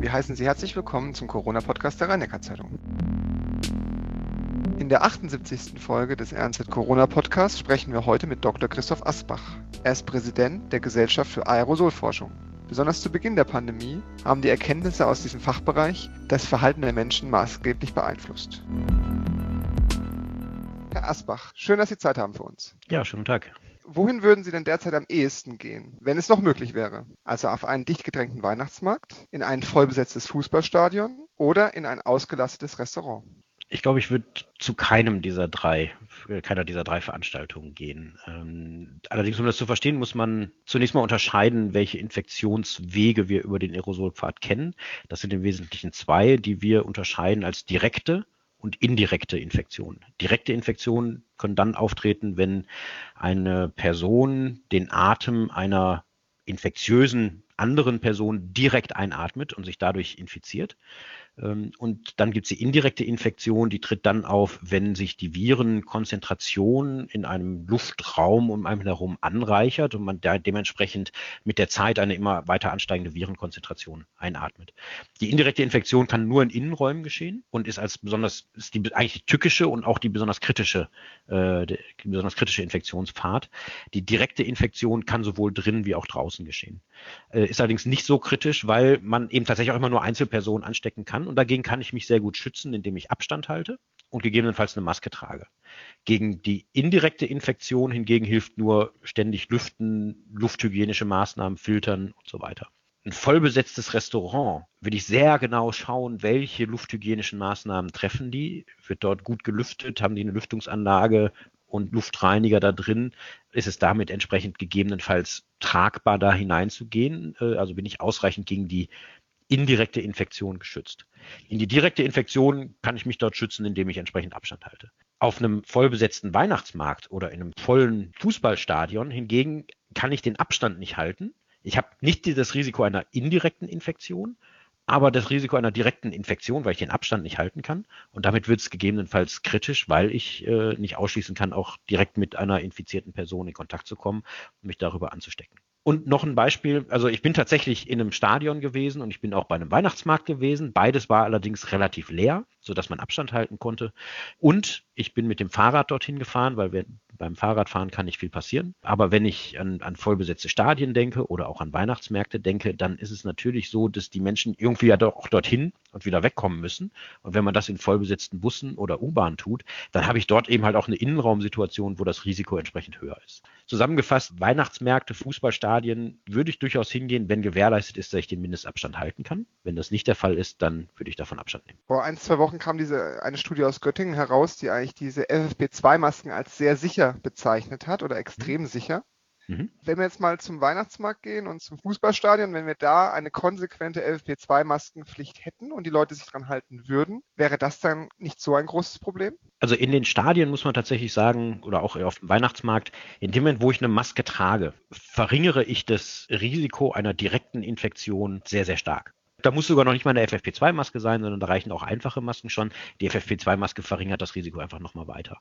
Wir heißen Sie herzlich willkommen zum Corona-Podcast der rhein zeitung In der 78. Folge des RNZ Corona Podcasts sprechen wir heute mit Dr. Christoph Asbach. Er ist Präsident der Gesellschaft für Aerosolforschung. Besonders zu Beginn der Pandemie haben die Erkenntnisse aus diesem Fachbereich das Verhalten der Menschen maßgeblich beeinflusst. Herr Asbach, schön, dass Sie Zeit haben für uns. Ja, schönen Tag. Wohin würden Sie denn derzeit am ehesten gehen, wenn es noch möglich wäre? Also auf einen dicht gedrängten Weihnachtsmarkt, in ein vollbesetztes Fußballstadion oder in ein ausgelastetes Restaurant? Ich glaube, ich würde zu keinem dieser drei, keiner dieser drei Veranstaltungen gehen. Ähm, allerdings, um das zu verstehen, muss man zunächst mal unterscheiden, welche Infektionswege wir über den Aerosolpfad kennen. Das sind im Wesentlichen zwei, die wir unterscheiden als direkte und indirekte Infektionen. Direkte Infektionen können dann auftreten, wenn eine Person den Atem einer infektiösen anderen Person direkt einatmet und sich dadurch infiziert. Ähm, und dann gibt es die indirekte Infektion, die tritt dann auf, wenn sich die Virenkonzentration in einem Luftraum um einen herum anreichert und man dementsprechend mit der Zeit eine immer weiter ansteigende Virenkonzentration einatmet. Die indirekte Infektion kann nur in Innenräumen geschehen und ist als besonders, ist die eigentlich die tückische und auch die besonders kritische, äh, die besonders kritische Infektionspfad. Die direkte Infektion kann sowohl drin wie auch draußen geschehen. Äh, ist allerdings nicht so kritisch, weil man eben tatsächlich auch immer nur Einzelpersonen anstecken kann und dagegen kann ich mich sehr gut schützen, indem ich Abstand halte und gegebenenfalls eine Maske trage. Gegen die indirekte Infektion hingegen hilft nur ständig Lüften, lufthygienische Maßnahmen, Filtern und so weiter. Ein vollbesetztes Restaurant will ich sehr genau schauen, welche lufthygienischen Maßnahmen treffen die. Wird dort gut gelüftet? Haben die eine Lüftungsanlage und Luftreiniger da drin? Ist es damit entsprechend gegebenenfalls tragbar, da hineinzugehen? Äh, also bin ich ausreichend gegen die indirekte Infektion geschützt. In die direkte Infektion kann ich mich dort schützen, indem ich entsprechend Abstand halte. Auf einem vollbesetzten Weihnachtsmarkt oder in einem vollen Fußballstadion hingegen kann ich den Abstand nicht halten. Ich habe nicht das Risiko einer indirekten Infektion, aber das Risiko einer direkten Infektion, weil ich den Abstand nicht halten kann. Und damit wird es gegebenenfalls kritisch, weil ich äh, nicht ausschließen kann, auch direkt mit einer infizierten Person in Kontakt zu kommen und mich darüber anzustecken. Und noch ein Beispiel, also ich bin tatsächlich in einem Stadion gewesen und ich bin auch bei einem Weihnachtsmarkt gewesen. Beides war allerdings relativ leer, sodass man Abstand halten konnte. Und ich bin mit dem Fahrrad dorthin gefahren, weil wir, beim Fahrradfahren kann nicht viel passieren. Aber wenn ich an, an vollbesetzte Stadien denke oder auch an Weihnachtsmärkte denke, dann ist es natürlich so, dass die Menschen irgendwie ja doch auch dorthin und wieder wegkommen müssen. Und wenn man das in vollbesetzten Bussen oder U-Bahn tut, dann habe ich dort eben halt auch eine Innenraumsituation, wo das Risiko entsprechend höher ist. Zusammengefasst, Weihnachtsmärkte, Fußballstadien würde ich durchaus hingehen, wenn gewährleistet ist, dass ich den Mindestabstand halten kann. Wenn das nicht der Fall ist, dann würde ich davon Abstand nehmen. Vor ein, zwei Wochen kam diese eine Studie aus Göttingen heraus, die eigentlich diese FFP2-Masken als sehr sicher bezeichnet hat oder extrem mhm. sicher. Mhm. Wenn wir jetzt mal zum Weihnachtsmarkt gehen und zum Fußballstadion, wenn wir da eine konsequente FFP2-Maskenpflicht hätten und die Leute sich dran halten würden, wäre das dann nicht so ein großes Problem? Also in den Stadien muss man tatsächlich sagen, oder auch auf dem Weihnachtsmarkt, in dem Moment, wo ich eine Maske trage, verringere ich das Risiko einer direkten Infektion sehr, sehr stark. Da muss sogar noch nicht mal eine FFP2-Maske sein, sondern da reichen auch einfache Masken schon. Die FFP2-Maske verringert das Risiko einfach nochmal weiter.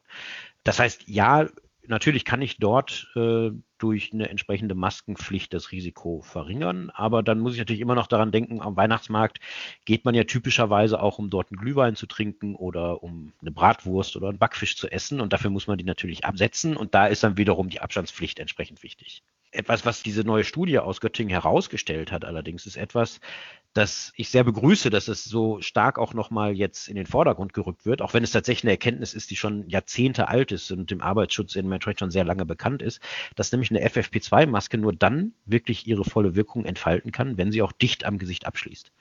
Das heißt, ja, natürlich kann ich dort äh, durch eine entsprechende Maskenpflicht das Risiko verringern, aber dann muss ich natürlich immer noch daran denken, am Weihnachtsmarkt geht man ja typischerweise auch, um dort einen Glühwein zu trinken oder um eine Bratwurst oder einen Backfisch zu essen und dafür muss man die natürlich absetzen und da ist dann wiederum die Abstandspflicht entsprechend wichtig. Etwas, was diese neue Studie aus Göttingen herausgestellt hat, allerdings, ist etwas, das ich sehr begrüße, dass es so stark auch nochmal jetzt in den Vordergrund gerückt wird, auch wenn es tatsächlich eine Erkenntnis ist, die schon Jahrzehnte alt ist und dem Arbeitsschutz in Menschenrecht schon sehr lange bekannt ist, dass nämlich eine FFP2-Maske nur dann wirklich ihre volle Wirkung entfalten kann, wenn sie auch dicht am Gesicht abschließt.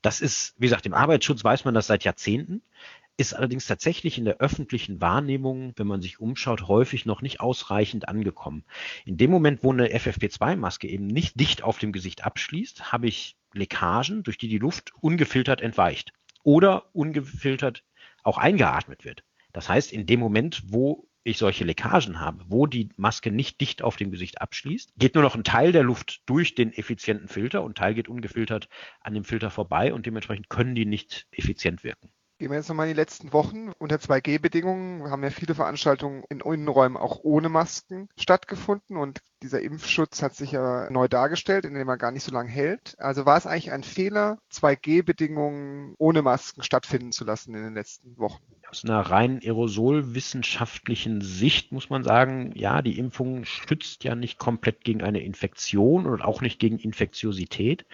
Das ist, wie gesagt, im Arbeitsschutz weiß man das seit Jahrzehnten ist allerdings tatsächlich in der öffentlichen Wahrnehmung, wenn man sich umschaut, häufig noch nicht ausreichend angekommen. In dem Moment, wo eine FFP2-Maske eben nicht dicht auf dem Gesicht abschließt, habe ich Leckagen, durch die die Luft ungefiltert entweicht oder ungefiltert auch eingeatmet wird. Das heißt, in dem Moment, wo ich solche Leckagen habe, wo die Maske nicht dicht auf dem Gesicht abschließt, geht nur noch ein Teil der Luft durch den effizienten Filter und ein Teil geht ungefiltert an dem Filter vorbei und dementsprechend können die nicht effizient wirken. Gehen wir jetzt nochmal in die letzten Wochen. Unter 2G-Bedingungen haben ja viele Veranstaltungen in Innenräumen auch ohne Masken stattgefunden und dieser Impfschutz hat sich ja neu dargestellt, indem er gar nicht so lange hält. Also war es eigentlich ein Fehler, 2G-Bedingungen ohne Masken stattfinden zu lassen in den letzten Wochen? Aus einer rein aerosolwissenschaftlichen Sicht muss man sagen, ja, die Impfung schützt ja nicht komplett gegen eine Infektion und auch nicht gegen Infektiosität.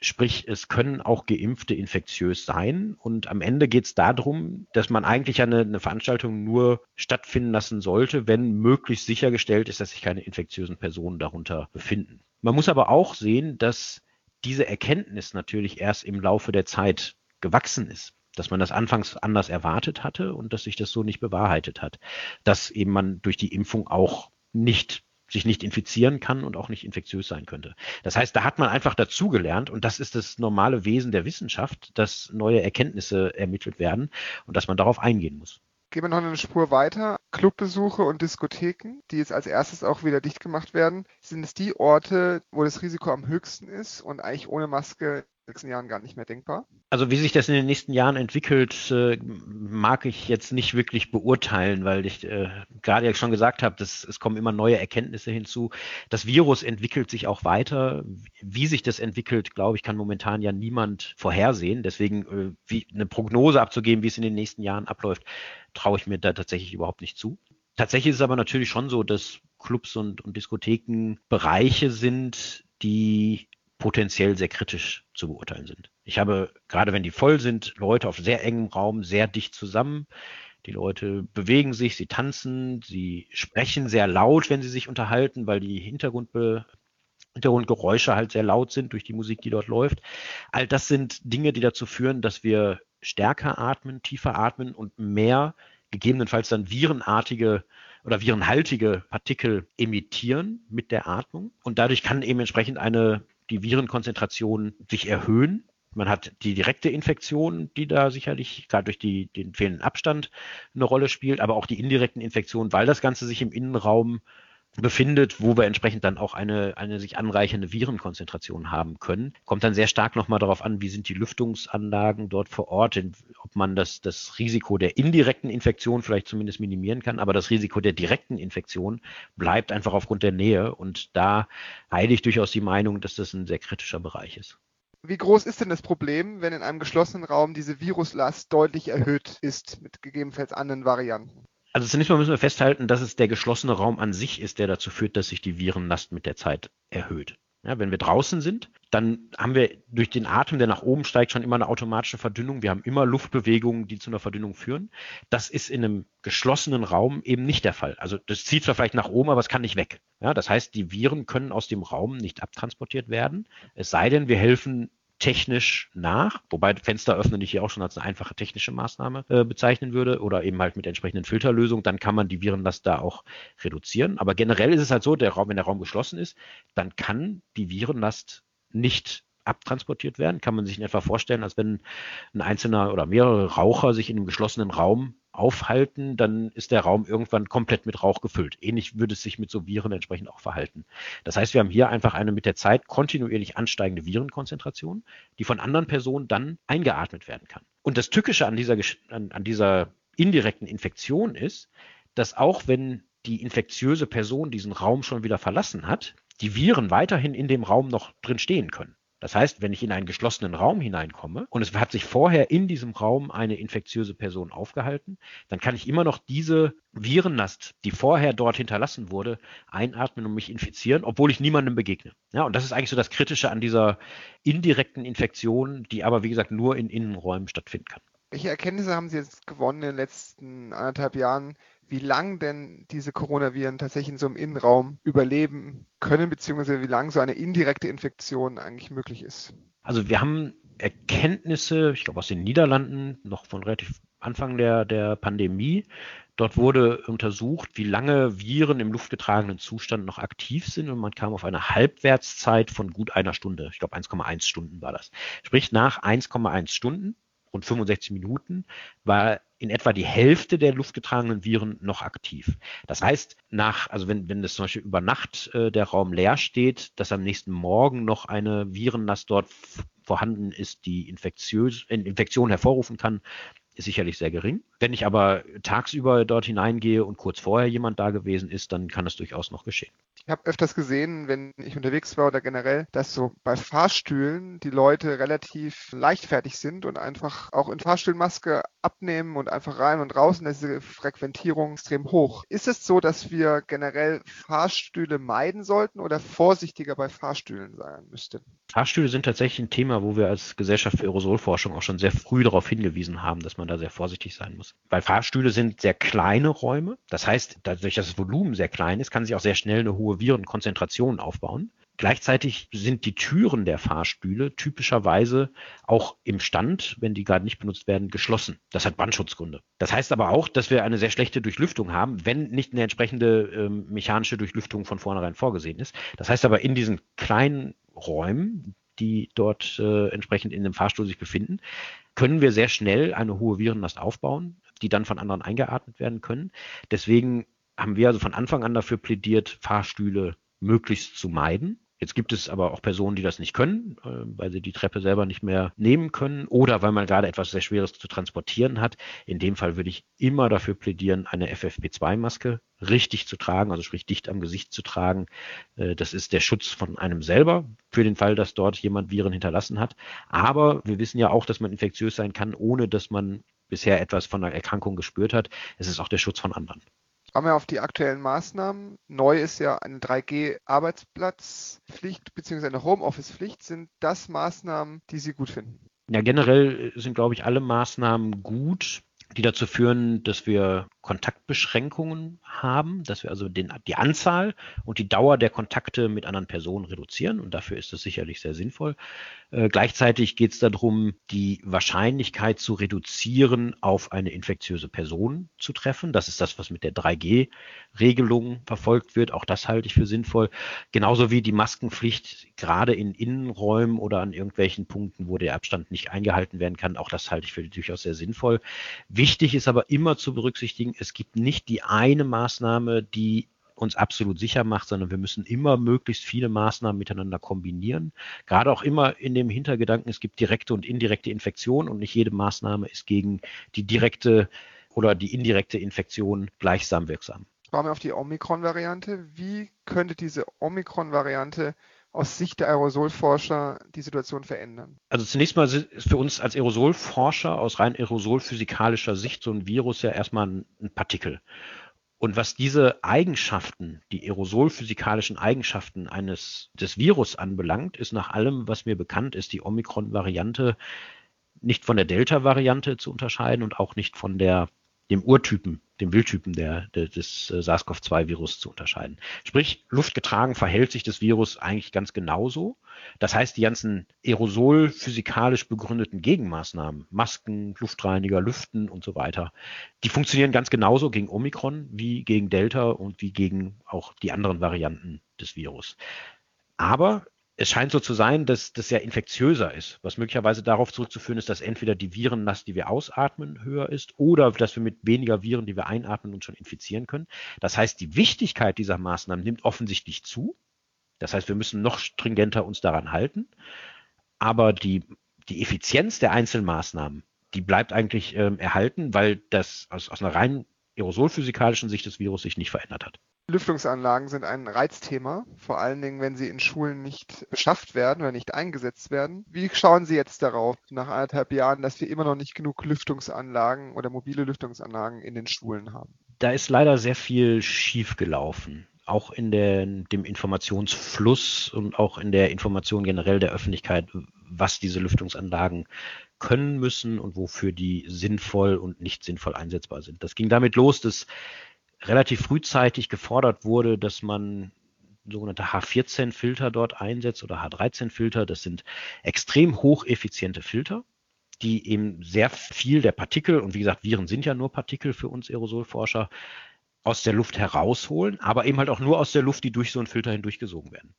Sprich, es können auch Geimpfte infektiös sein. Und am Ende geht es darum, dass man eigentlich eine, eine Veranstaltung nur stattfinden lassen sollte, wenn möglichst sichergestellt ist, dass sich keine infektiösen Personen darunter befinden. Man muss aber auch sehen, dass diese Erkenntnis natürlich erst im Laufe der Zeit gewachsen ist dass man das anfangs anders erwartet hatte und dass sich das so nicht bewahrheitet hat. Dass eben man durch die Impfung auch nicht sich nicht infizieren kann und auch nicht infektiös sein könnte. Das heißt, da hat man einfach dazugelernt und das ist das normale Wesen der Wissenschaft, dass neue Erkenntnisse ermittelt werden und dass man darauf eingehen muss. Gehen wir noch eine Spur weiter. Clubbesuche und Diskotheken, die jetzt als erstes auch wieder dicht gemacht werden, sind es die Orte, wo das Risiko am höchsten ist und eigentlich ohne Maske nächsten Jahren gar nicht mehr denkbar? Also wie sich das in den nächsten Jahren entwickelt, äh, mag ich jetzt nicht wirklich beurteilen, weil ich äh, gerade ja schon gesagt habe, dass es kommen immer neue Erkenntnisse hinzu. Das Virus entwickelt sich auch weiter. Wie sich das entwickelt, glaube ich, kann momentan ja niemand vorhersehen. Deswegen äh, wie eine Prognose abzugeben, wie es in den nächsten Jahren abläuft, traue ich mir da tatsächlich überhaupt nicht zu. Tatsächlich ist es aber natürlich schon so, dass Clubs und, und Diskotheken Bereiche sind, die potenziell sehr kritisch zu beurteilen sind. Ich habe, gerade wenn die voll sind, Leute auf sehr engem Raum, sehr dicht zusammen. Die Leute bewegen sich, sie tanzen, sie sprechen sehr laut, wenn sie sich unterhalten, weil die Hintergrundbe Hintergrundgeräusche halt sehr laut sind durch die Musik, die dort läuft. All das sind Dinge, die dazu führen, dass wir stärker atmen, tiefer atmen und mehr gegebenenfalls dann virenartige oder virenhaltige Partikel emittieren mit der Atmung. Und dadurch kann eben entsprechend eine die Virenkonzentration sich erhöhen. Man hat die direkte Infektion, die da sicherlich gerade durch die, den fehlenden Abstand eine Rolle spielt, aber auch die indirekten Infektionen, weil das Ganze sich im Innenraum befindet, wo wir entsprechend dann auch eine, eine sich anreichende Virenkonzentration haben können. Kommt dann sehr stark nochmal darauf an, wie sind die Lüftungsanlagen dort vor Ort, ob man das, das Risiko der indirekten Infektion vielleicht zumindest minimieren kann, aber das Risiko der direkten Infektion bleibt einfach aufgrund der Nähe und da heile ich durchaus die Meinung, dass das ein sehr kritischer Bereich ist. Wie groß ist denn das Problem, wenn in einem geschlossenen Raum diese Viruslast deutlich erhöht ist mit gegebenenfalls anderen Varianten? Also zunächst mal müssen wir festhalten, dass es der geschlossene Raum an sich ist, der dazu führt, dass sich die Virenlast mit der Zeit erhöht. Ja, wenn wir draußen sind, dann haben wir durch den Atem, der nach oben steigt, schon immer eine automatische Verdünnung. Wir haben immer Luftbewegungen, die zu einer Verdünnung führen. Das ist in einem geschlossenen Raum eben nicht der Fall. Also das zieht zwar vielleicht nach oben, aber es kann nicht weg. Ja, das heißt, die Viren können aus dem Raum nicht abtransportiert werden. Es sei denn, wir helfen technisch nach, wobei Fenster öffnen ich hier auch schon als eine einfache technische Maßnahme äh, bezeichnen würde oder eben halt mit entsprechenden Filterlösungen, dann kann man die Virenlast da auch reduzieren. Aber generell ist es halt so, der Raum, wenn der Raum geschlossen ist, dann kann die Virenlast nicht abtransportiert werden. Kann man sich in etwa vorstellen, als wenn ein einzelner oder mehrere Raucher sich in einem geschlossenen Raum aufhalten, dann ist der Raum irgendwann komplett mit Rauch gefüllt. Ähnlich würde es sich mit so Viren entsprechend auch verhalten. Das heißt, wir haben hier einfach eine mit der Zeit kontinuierlich ansteigende Virenkonzentration, die von anderen Personen dann eingeatmet werden kann. Und das Tückische an dieser, an, an dieser indirekten Infektion ist, dass auch wenn die infektiöse Person diesen Raum schon wieder verlassen hat, die Viren weiterhin in dem Raum noch drin stehen können. Das heißt, wenn ich in einen geschlossenen Raum hineinkomme und es hat sich vorher in diesem Raum eine infektiöse Person aufgehalten, dann kann ich immer noch diese Virenlast, die vorher dort hinterlassen wurde, einatmen und mich infizieren, obwohl ich niemandem begegne. Ja, und das ist eigentlich so das Kritische an dieser indirekten Infektion, die aber, wie gesagt, nur in Innenräumen stattfinden kann. Welche Erkenntnisse haben Sie jetzt gewonnen in den letzten anderthalb Jahren, wie lang denn diese Coronaviren tatsächlich in so einem Innenraum überleben können, beziehungsweise wie lang so eine indirekte Infektion eigentlich möglich ist. Also wir haben Erkenntnisse, ich glaube aus den Niederlanden, noch von relativ Anfang der, der Pandemie. Dort wurde untersucht, wie lange Viren im luftgetragenen Zustand noch aktiv sind und man kam auf eine Halbwertszeit von gut einer Stunde. Ich glaube 1,1 Stunden war das. Sprich, nach 1,1 Stunden rund 65 Minuten, war in etwa die Hälfte der luftgetragenen Viren noch aktiv. Das heißt, nach, also wenn, wenn das zum Beispiel über Nacht äh, der Raum leer steht, dass am nächsten Morgen noch eine Virenlast dort vorhanden ist, die Infektion hervorrufen kann, ist sicherlich sehr gering. Wenn ich aber tagsüber dort hineingehe und kurz vorher jemand da gewesen ist, dann kann das durchaus noch geschehen. Ich habe öfters gesehen, wenn ich unterwegs war oder generell, dass so bei Fahrstühlen die Leute relativ leichtfertig sind und einfach auch in Fahrstuhlmaske abnehmen und einfach rein und raus und diese Frequentierung extrem hoch. Ist es so, dass wir generell Fahrstühle meiden sollten oder vorsichtiger bei Fahrstühlen sein müssten? Fahrstühle sind tatsächlich ein Thema, wo wir als Gesellschaft für Aerosolforschung auch schon sehr früh darauf hingewiesen haben, dass man da sehr vorsichtig sein muss. Weil Fahrstühle sind sehr kleine Räume. Das heißt, dadurch, dass das Volumen sehr klein ist, kann sich auch sehr schnell eine hohe Virenkonzentration aufbauen. Gleichzeitig sind die Türen der Fahrstühle typischerweise auch im Stand, wenn die gerade nicht benutzt werden, geschlossen. Das hat Brandschutzgründe. Das heißt aber auch, dass wir eine sehr schlechte Durchlüftung haben, wenn nicht eine entsprechende ähm, mechanische Durchlüftung von vornherein vorgesehen ist. Das heißt aber in diesen kleinen Räumen, die dort äh, entsprechend in dem Fahrstuhl sich befinden, können wir sehr schnell eine hohe Virenlast aufbauen, die dann von anderen eingeatmet werden können. Deswegen haben wir also von Anfang an dafür plädiert, Fahrstühle möglichst zu meiden. Jetzt gibt es aber auch Personen, die das nicht können, äh, weil sie die Treppe selber nicht mehr nehmen können oder weil man gerade etwas sehr Schweres zu transportieren hat. In dem Fall würde ich immer dafür plädieren, eine FFP2-Maske richtig zu tragen, also sprich dicht am Gesicht zu tragen. Äh, das ist der Schutz von einem selber für den Fall, dass dort jemand Viren hinterlassen hat. Aber wir wissen ja auch, dass man infektiös sein kann, ohne dass man bisher etwas von einer Erkrankung gespürt hat. Es ist auch der Schutz von anderen. Schauen wir auf die aktuellen Maßnahmen. Neu ist ja eine 3G-Arbeitsplatzpflicht bzw. eine Homeoffice-Pflicht. Sind das Maßnahmen, die Sie gut finden? Ja, generell sind, glaube ich, alle Maßnahmen gut die dazu führen, dass wir Kontaktbeschränkungen haben, dass wir also den, die Anzahl und die Dauer der Kontakte mit anderen Personen reduzieren und dafür ist das sicherlich sehr sinnvoll. Äh, gleichzeitig geht es darum, die Wahrscheinlichkeit zu reduzieren, auf eine infektiöse Person zu treffen. Das ist das, was mit der 3G-Regelung verfolgt wird. Auch das halte ich für sinnvoll. Genauso wie die Maskenpflicht gerade in Innenräumen oder an irgendwelchen Punkten, wo der Abstand nicht eingehalten werden kann. Auch das halte ich für durchaus sehr sinnvoll. Wichtig ist aber immer zu berücksichtigen, es gibt nicht die eine Maßnahme, die uns absolut sicher macht, sondern wir müssen immer möglichst viele Maßnahmen miteinander kombinieren. Gerade auch immer in dem Hintergedanken, es gibt direkte und indirekte Infektion und nicht jede Maßnahme ist gegen die direkte oder die indirekte Infektion gleichsam wirksam. Schauen wir auf die Omikron-Variante. Wie könnte diese Omikron-Variante aus Sicht der Aerosolforscher die Situation verändern? Also zunächst mal ist für uns als Aerosolforscher aus rein aerosolphysikalischer Sicht so ein Virus ja erstmal ein Partikel. Und was diese Eigenschaften, die aerosolphysikalischen Eigenschaften eines des Virus anbelangt, ist nach allem, was mir bekannt ist, die Omikron-Variante nicht von der Delta-Variante zu unterscheiden und auch nicht von der dem Urtypen, dem Wildtypen der, der des äh, SARS-CoV-2-Virus zu unterscheiden. Sprich, luftgetragen verhält sich das Virus eigentlich ganz genauso. Das heißt, die ganzen aerosol physikalisch begründeten Gegenmaßnahmen, Masken, Luftreiniger, Lüften und so weiter, die funktionieren ganz genauso gegen Omikron wie gegen Delta und wie gegen auch die anderen Varianten des Virus. Aber es scheint so zu sein, dass das ja infektiöser ist, was möglicherweise darauf zurückzuführen ist, dass entweder die Virenlast, die wir ausatmen, höher ist oder dass wir mit weniger Viren, die wir einatmen, uns schon infizieren können. Das heißt, die Wichtigkeit dieser Maßnahmen nimmt offensichtlich zu. Das heißt, wir müssen noch stringenter uns daran halten. Aber die, die Effizienz der Einzelmaßnahmen, die bleibt eigentlich ähm, erhalten, weil das aus, aus einer rein aerosolphysikalischen Sicht des Virus sich nicht verändert hat. Lüftungsanlagen sind ein Reizthema, vor allen Dingen, wenn sie in Schulen nicht beschafft werden oder nicht eingesetzt werden. Wie schauen Sie jetzt darauf, nach anderthalb Jahren, dass wir immer noch nicht genug Lüftungsanlagen oder mobile Lüftungsanlagen in den Schulen haben? Da ist leider sehr viel schiefgelaufen. Auch in der, dem Informationsfluss und auch in der Information generell der Öffentlichkeit, was diese Lüftungsanlagen können müssen und wofür die sinnvoll und nicht sinnvoll einsetzbar sind. Das ging damit los, dass relativ frühzeitig gefordert wurde, dass man sogenannte H14-Filter dort einsetzt oder H13-Filter. Das sind extrem hocheffiziente Filter, die eben sehr viel der Partikel, und wie gesagt, Viren sind ja nur Partikel für uns Aerosolforscher, aus der Luft herausholen, aber eben halt auch nur aus der Luft, die durch so einen Filter hindurchgesogen werden.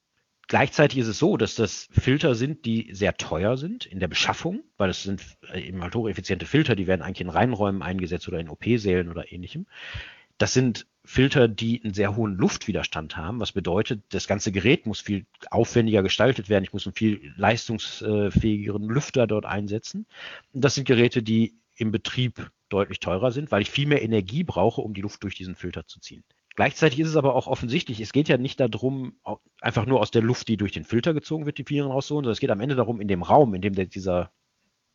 Gleichzeitig ist es so, dass das Filter sind, die sehr teuer sind in der Beschaffung, weil es sind eben halt hocheffiziente Filter, die werden eigentlich in Reinräumen eingesetzt oder in OP-Sälen oder ähnlichem. Das sind Filter, die einen sehr hohen Luftwiderstand haben, was bedeutet, das ganze Gerät muss viel aufwendiger gestaltet werden. Ich muss einen viel leistungsfähigeren Lüfter dort einsetzen. Und das sind Geräte, die im Betrieb deutlich teurer sind, weil ich viel mehr Energie brauche, um die Luft durch diesen Filter zu ziehen. Gleichzeitig ist es aber auch offensichtlich, es geht ja nicht darum, einfach nur aus der Luft, die durch den Filter gezogen wird, die Viren rauszuholen, sondern es geht am Ende darum, in dem Raum, in dem der, dieser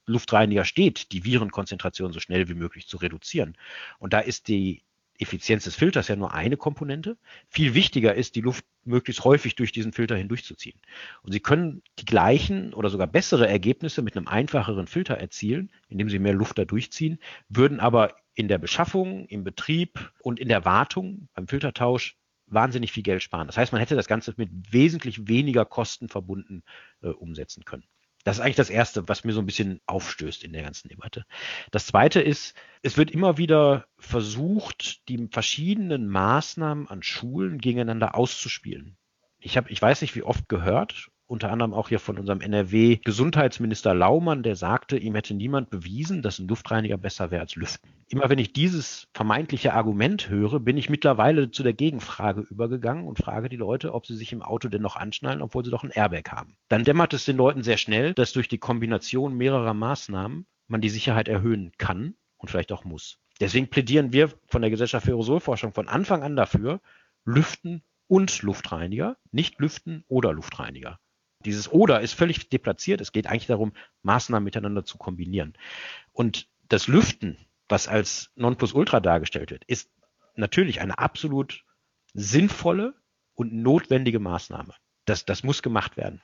Luftreiniger steht, die Virenkonzentration so schnell wie möglich zu reduzieren. Und da ist die Effizienz des Filters ja nur eine Komponente. Viel wichtiger ist, die Luft möglichst häufig durch diesen Filter hindurchzuziehen. Und Sie können die gleichen oder sogar bessere Ergebnisse mit einem einfacheren Filter erzielen, indem Sie mehr Luft da durchziehen, würden aber in der Beschaffung, im Betrieb und in der Wartung beim Filtertausch wahnsinnig viel Geld sparen. Das heißt, man hätte das Ganze mit wesentlich weniger Kosten verbunden äh, umsetzen können. Das ist eigentlich das Erste, was mir so ein bisschen aufstößt in der ganzen Debatte. Das Zweite ist, es wird immer wieder versucht, die verschiedenen Maßnahmen an Schulen gegeneinander auszuspielen. Ich habe, ich weiß nicht, wie oft gehört unter anderem auch hier von unserem NRW-Gesundheitsminister Laumann, der sagte, ihm hätte niemand bewiesen, dass ein Luftreiniger besser wäre als Lüften. Immer wenn ich dieses vermeintliche Argument höre, bin ich mittlerweile zu der Gegenfrage übergegangen und frage die Leute, ob sie sich im Auto denn noch anschnallen, obwohl sie doch ein Airbag haben. Dann dämmert es den Leuten sehr schnell, dass durch die Kombination mehrerer Maßnahmen man die Sicherheit erhöhen kann und vielleicht auch muss. Deswegen plädieren wir von der Gesellschaft für Aerosolforschung von Anfang an dafür, Lüften und Luftreiniger, nicht Lüften oder Luftreiniger. Dieses oder ist völlig deplatziert. Es geht eigentlich darum, Maßnahmen miteinander zu kombinieren. Und das Lüften, was als Nonplusultra dargestellt wird, ist natürlich eine absolut sinnvolle und notwendige Maßnahme. Das, das muss gemacht werden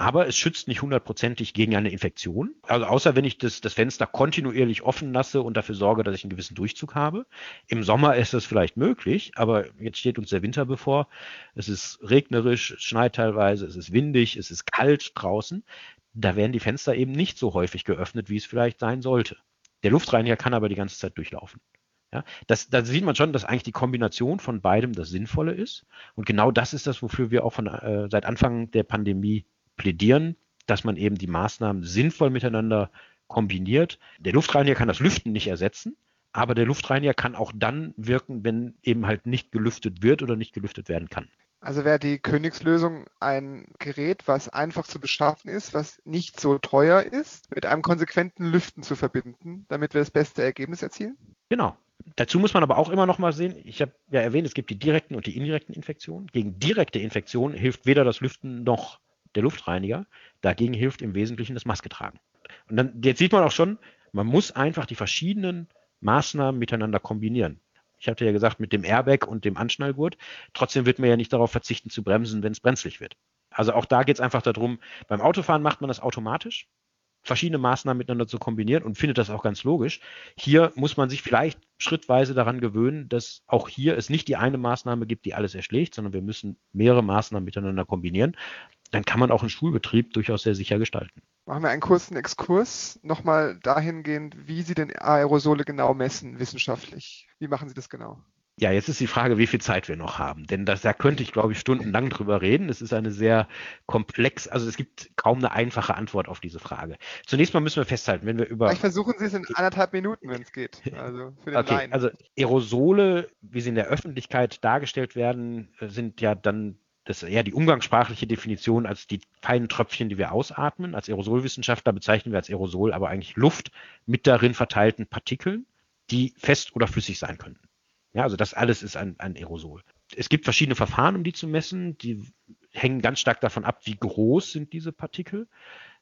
aber es schützt nicht hundertprozentig gegen eine Infektion. Also außer wenn ich das, das Fenster kontinuierlich offen lasse und dafür sorge, dass ich einen gewissen Durchzug habe. Im Sommer ist das vielleicht möglich, aber jetzt steht uns der Winter bevor. Es ist regnerisch, es schneit teilweise, es ist windig, es ist kalt draußen. Da werden die Fenster eben nicht so häufig geöffnet, wie es vielleicht sein sollte. Der Luftreiniger kann aber die ganze Zeit durchlaufen. Ja, das, da sieht man schon, dass eigentlich die Kombination von beidem das Sinnvolle ist. Und genau das ist das, wofür wir auch von, äh, seit Anfang der Pandemie plädieren, dass man eben die Maßnahmen sinnvoll miteinander kombiniert. Der Luftreiniger kann das Lüften nicht ersetzen, aber der Luftreiniger kann auch dann wirken, wenn eben halt nicht gelüftet wird oder nicht gelüftet werden kann. Also wäre die Königslösung ein Gerät, was einfach zu beschaffen ist, was nicht so teuer ist, mit einem konsequenten Lüften zu verbinden, damit wir das beste Ergebnis erzielen? Genau. Dazu muss man aber auch immer noch mal sehen, ich habe ja erwähnt, es gibt die direkten und die indirekten Infektionen. Gegen direkte Infektionen hilft weder das Lüften noch der Luftreiniger. Dagegen hilft im Wesentlichen das Maske tragen. Und dann, jetzt sieht man auch schon, man muss einfach die verschiedenen Maßnahmen miteinander kombinieren. Ich hatte ja gesagt, mit dem Airbag und dem Anschnallgurt. Trotzdem wird man ja nicht darauf verzichten zu bremsen, wenn es brenzlig wird. Also auch da geht es einfach darum, beim Autofahren macht man das automatisch, verschiedene Maßnahmen miteinander zu kombinieren und findet das auch ganz logisch. Hier muss man sich vielleicht schrittweise daran gewöhnen, dass auch hier es nicht die eine Maßnahme gibt, die alles erschlägt, sondern wir müssen mehrere Maßnahmen miteinander kombinieren dann kann man auch einen Schulbetrieb durchaus sehr sicher gestalten. Machen wir einen kurzen Exkurs nochmal dahingehend, wie Sie denn Aerosole genau messen wissenschaftlich. Wie machen Sie das genau? Ja, jetzt ist die Frage, wie viel Zeit wir noch haben. Denn das, da könnte ich, glaube ich, stundenlang drüber reden. Es ist eine sehr komplex, also es gibt kaum eine einfache Antwort auf diese Frage. Zunächst mal müssen wir festhalten, wenn wir über. Vielleicht versuchen Sie es in anderthalb Minuten, wenn es geht. Also für den okay, Laien. Also Aerosole, wie sie in der Öffentlichkeit dargestellt werden, sind ja dann das ist eher die umgangssprachliche Definition als die feinen Tröpfchen, die wir ausatmen. Als Aerosolwissenschaftler bezeichnen wir als Aerosol aber eigentlich Luft mit darin verteilten Partikeln, die fest oder flüssig sein könnten. Ja, also das alles ist ein, ein Aerosol. Es gibt verschiedene Verfahren, um die zu messen. Die hängen ganz stark davon ab, wie groß sind diese Partikel.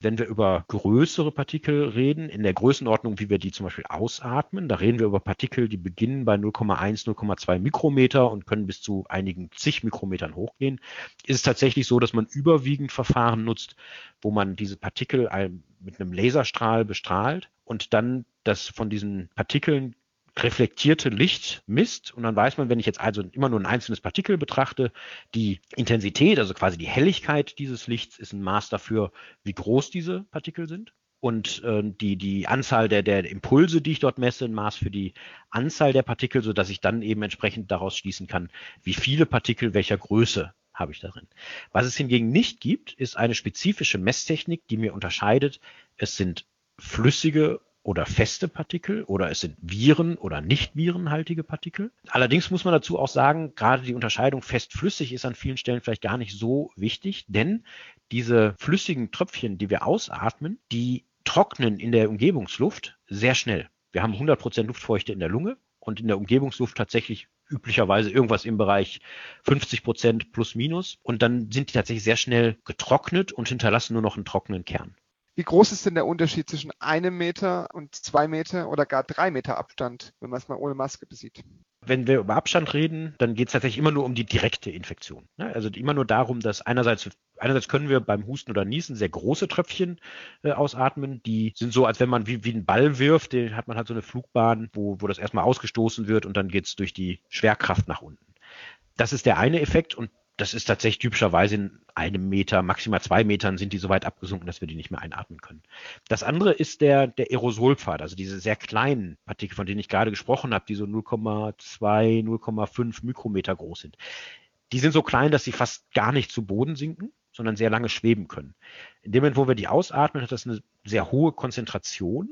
Wenn wir über größere Partikel reden, in der Größenordnung, wie wir die zum Beispiel ausatmen, da reden wir über Partikel, die beginnen bei 0,1, 0,2 Mikrometer und können bis zu einigen zig Mikrometern hochgehen, ist es tatsächlich so, dass man überwiegend Verfahren nutzt, wo man diese Partikel mit einem Laserstrahl bestrahlt und dann das von diesen Partikeln reflektierte Licht misst und dann weiß man, wenn ich jetzt also immer nur ein einzelnes Partikel betrachte, die Intensität, also quasi die Helligkeit dieses Lichts ist ein Maß dafür, wie groß diese Partikel sind. Und äh, die, die Anzahl der, der Impulse, die ich dort messe, ein Maß für die Anzahl der Partikel, sodass ich dann eben entsprechend daraus schließen kann, wie viele Partikel welcher Größe habe ich darin. Was es hingegen nicht gibt, ist eine spezifische Messtechnik, die mir unterscheidet, es sind flüssige oder feste Partikel oder es sind Viren oder nicht virenhaltige Partikel. Allerdings muss man dazu auch sagen, gerade die Unterscheidung fest-flüssig ist an vielen Stellen vielleicht gar nicht so wichtig, denn diese flüssigen Tröpfchen, die wir ausatmen, die trocknen in der Umgebungsluft sehr schnell. Wir haben 100% Luftfeuchte in der Lunge und in der Umgebungsluft tatsächlich üblicherweise irgendwas im Bereich 50 Prozent plus minus. Und dann sind die tatsächlich sehr schnell getrocknet und hinterlassen nur noch einen trockenen Kern. Wie groß ist denn der Unterschied zwischen einem Meter und zwei Meter oder gar drei Meter Abstand, wenn man es mal ohne Maske besieht? Wenn wir über Abstand reden, dann geht es tatsächlich immer nur um die direkte Infektion. Ne? Also immer nur darum, dass einerseits, einerseits können wir beim Husten oder Niesen sehr große Tröpfchen äh, ausatmen. Die sind so, als wenn man wie, wie einen Ball wirft, den hat man halt so eine Flugbahn, wo, wo das erstmal ausgestoßen wird und dann geht es durch die Schwerkraft nach unten. Das ist der eine Effekt und das ist tatsächlich typischerweise in einem Meter, maximal zwei Metern sind die so weit abgesunken, dass wir die nicht mehr einatmen können. Das andere ist der, der Aerosolpfad, also diese sehr kleinen Partikel, von denen ich gerade gesprochen habe, die so 0,2, 0,5 Mikrometer groß sind. Die sind so klein, dass sie fast gar nicht zu Boden sinken, sondern sehr lange schweben können. In dem Moment, wo wir die ausatmen, hat das eine sehr hohe Konzentration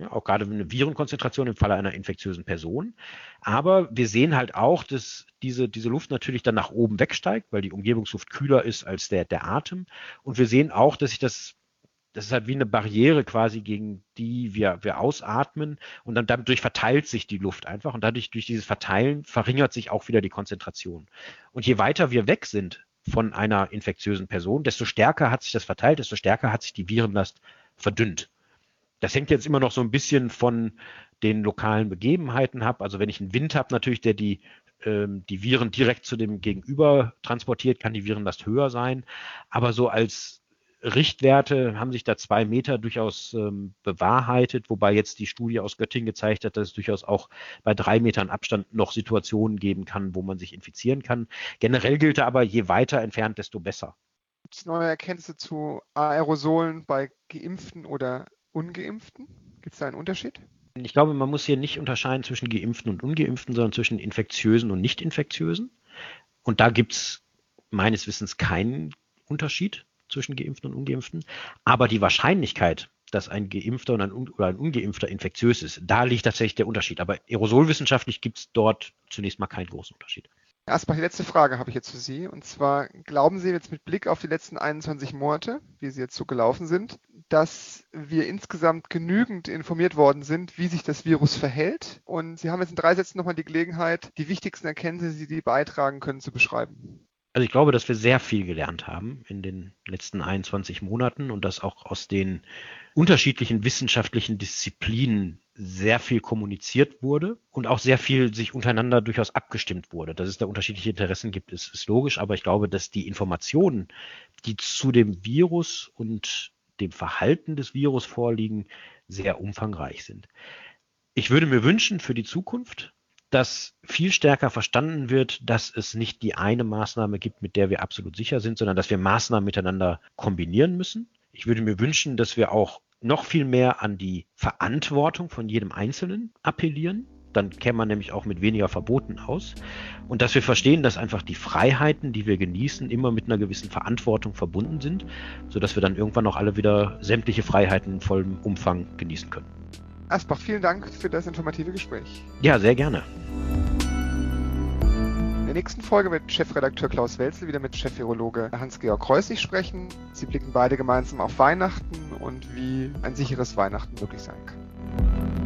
ja, auch gerade eine Virenkonzentration im Falle einer infektiösen Person. Aber wir sehen halt auch, dass diese, diese Luft natürlich dann nach oben wegsteigt, weil die Umgebungsluft kühler ist als der, der Atem. Und wir sehen auch, dass sich das das ist halt wie eine Barriere quasi, gegen die wir, wir ausatmen und dann dadurch verteilt sich die Luft einfach und dadurch, durch dieses Verteilen verringert sich auch wieder die Konzentration. Und je weiter wir weg sind von einer infektiösen Person, desto stärker hat sich das verteilt, desto stärker hat sich die Virenlast verdünnt. Das hängt jetzt immer noch so ein bisschen von den lokalen Begebenheiten ab. Also wenn ich einen Wind habe, natürlich, der die, ähm, die Viren direkt zu dem Gegenüber transportiert, kann die Virenlast höher sein. Aber so als Richtwerte haben sich da zwei Meter durchaus ähm, bewahrheitet, wobei jetzt die Studie aus Göttingen gezeigt hat, dass es durchaus auch bei drei Metern Abstand noch Situationen geben kann, wo man sich infizieren kann. Generell gilt aber, je weiter entfernt, desto besser. Gibt es neue Erkenntnisse zu Aerosolen bei Geimpften oder Ungeimpften? Gibt es da einen Unterschied? Ich glaube, man muss hier nicht unterscheiden zwischen Geimpften und Ungeimpften, sondern zwischen Infektiösen und Nicht-Infektiösen. Und da gibt es meines Wissens keinen Unterschied zwischen Geimpften und Ungeimpften. Aber die Wahrscheinlichkeit, dass ein Geimpfter oder ein, oder ein Ungeimpfter infektiös ist, da liegt tatsächlich der Unterschied. Aber aerosolwissenschaftlich gibt es dort zunächst mal keinen großen Unterschied. Erstmal die letzte Frage habe ich jetzt für Sie. Und zwar, glauben Sie jetzt mit Blick auf die letzten 21 Monate, wie sie jetzt so gelaufen sind, dass wir insgesamt genügend informiert worden sind, wie sich das Virus verhält? Und Sie haben jetzt in drei Sätzen nochmal die Gelegenheit, die wichtigsten Erkenntnisse, die Sie beitragen können, zu beschreiben. Also ich glaube, dass wir sehr viel gelernt haben in den letzten 21 Monaten und dass auch aus den unterschiedlichen wissenschaftlichen Disziplinen sehr viel kommuniziert wurde und auch sehr viel sich untereinander durchaus abgestimmt wurde. Dass es da unterschiedliche Interessen gibt, ist, ist logisch, aber ich glaube, dass die Informationen, die zu dem Virus und dem Verhalten des Virus vorliegen, sehr umfangreich sind. Ich würde mir wünschen für die Zukunft, dass viel stärker verstanden wird, dass es nicht die eine Maßnahme gibt, mit der wir absolut sicher sind, sondern dass wir Maßnahmen miteinander kombinieren müssen. Ich würde mir wünschen, dass wir auch noch viel mehr an die Verantwortung von jedem Einzelnen appellieren. Dann käme man nämlich auch mit weniger Verboten aus. Und dass wir verstehen, dass einfach die Freiheiten, die wir genießen, immer mit einer gewissen Verantwortung verbunden sind, sodass wir dann irgendwann auch alle wieder sämtliche Freiheiten in vollem Umfang genießen können. Asbach, vielen Dank für das informative Gespräch. Ja, sehr gerne. In der nächsten Folge wird Chefredakteur Klaus Welzel wieder mit Chefvirologe Hans-Georg Kreusig sprechen. Sie blicken beide gemeinsam auf Weihnachten und wie ein sicheres Weihnachten möglich sein kann.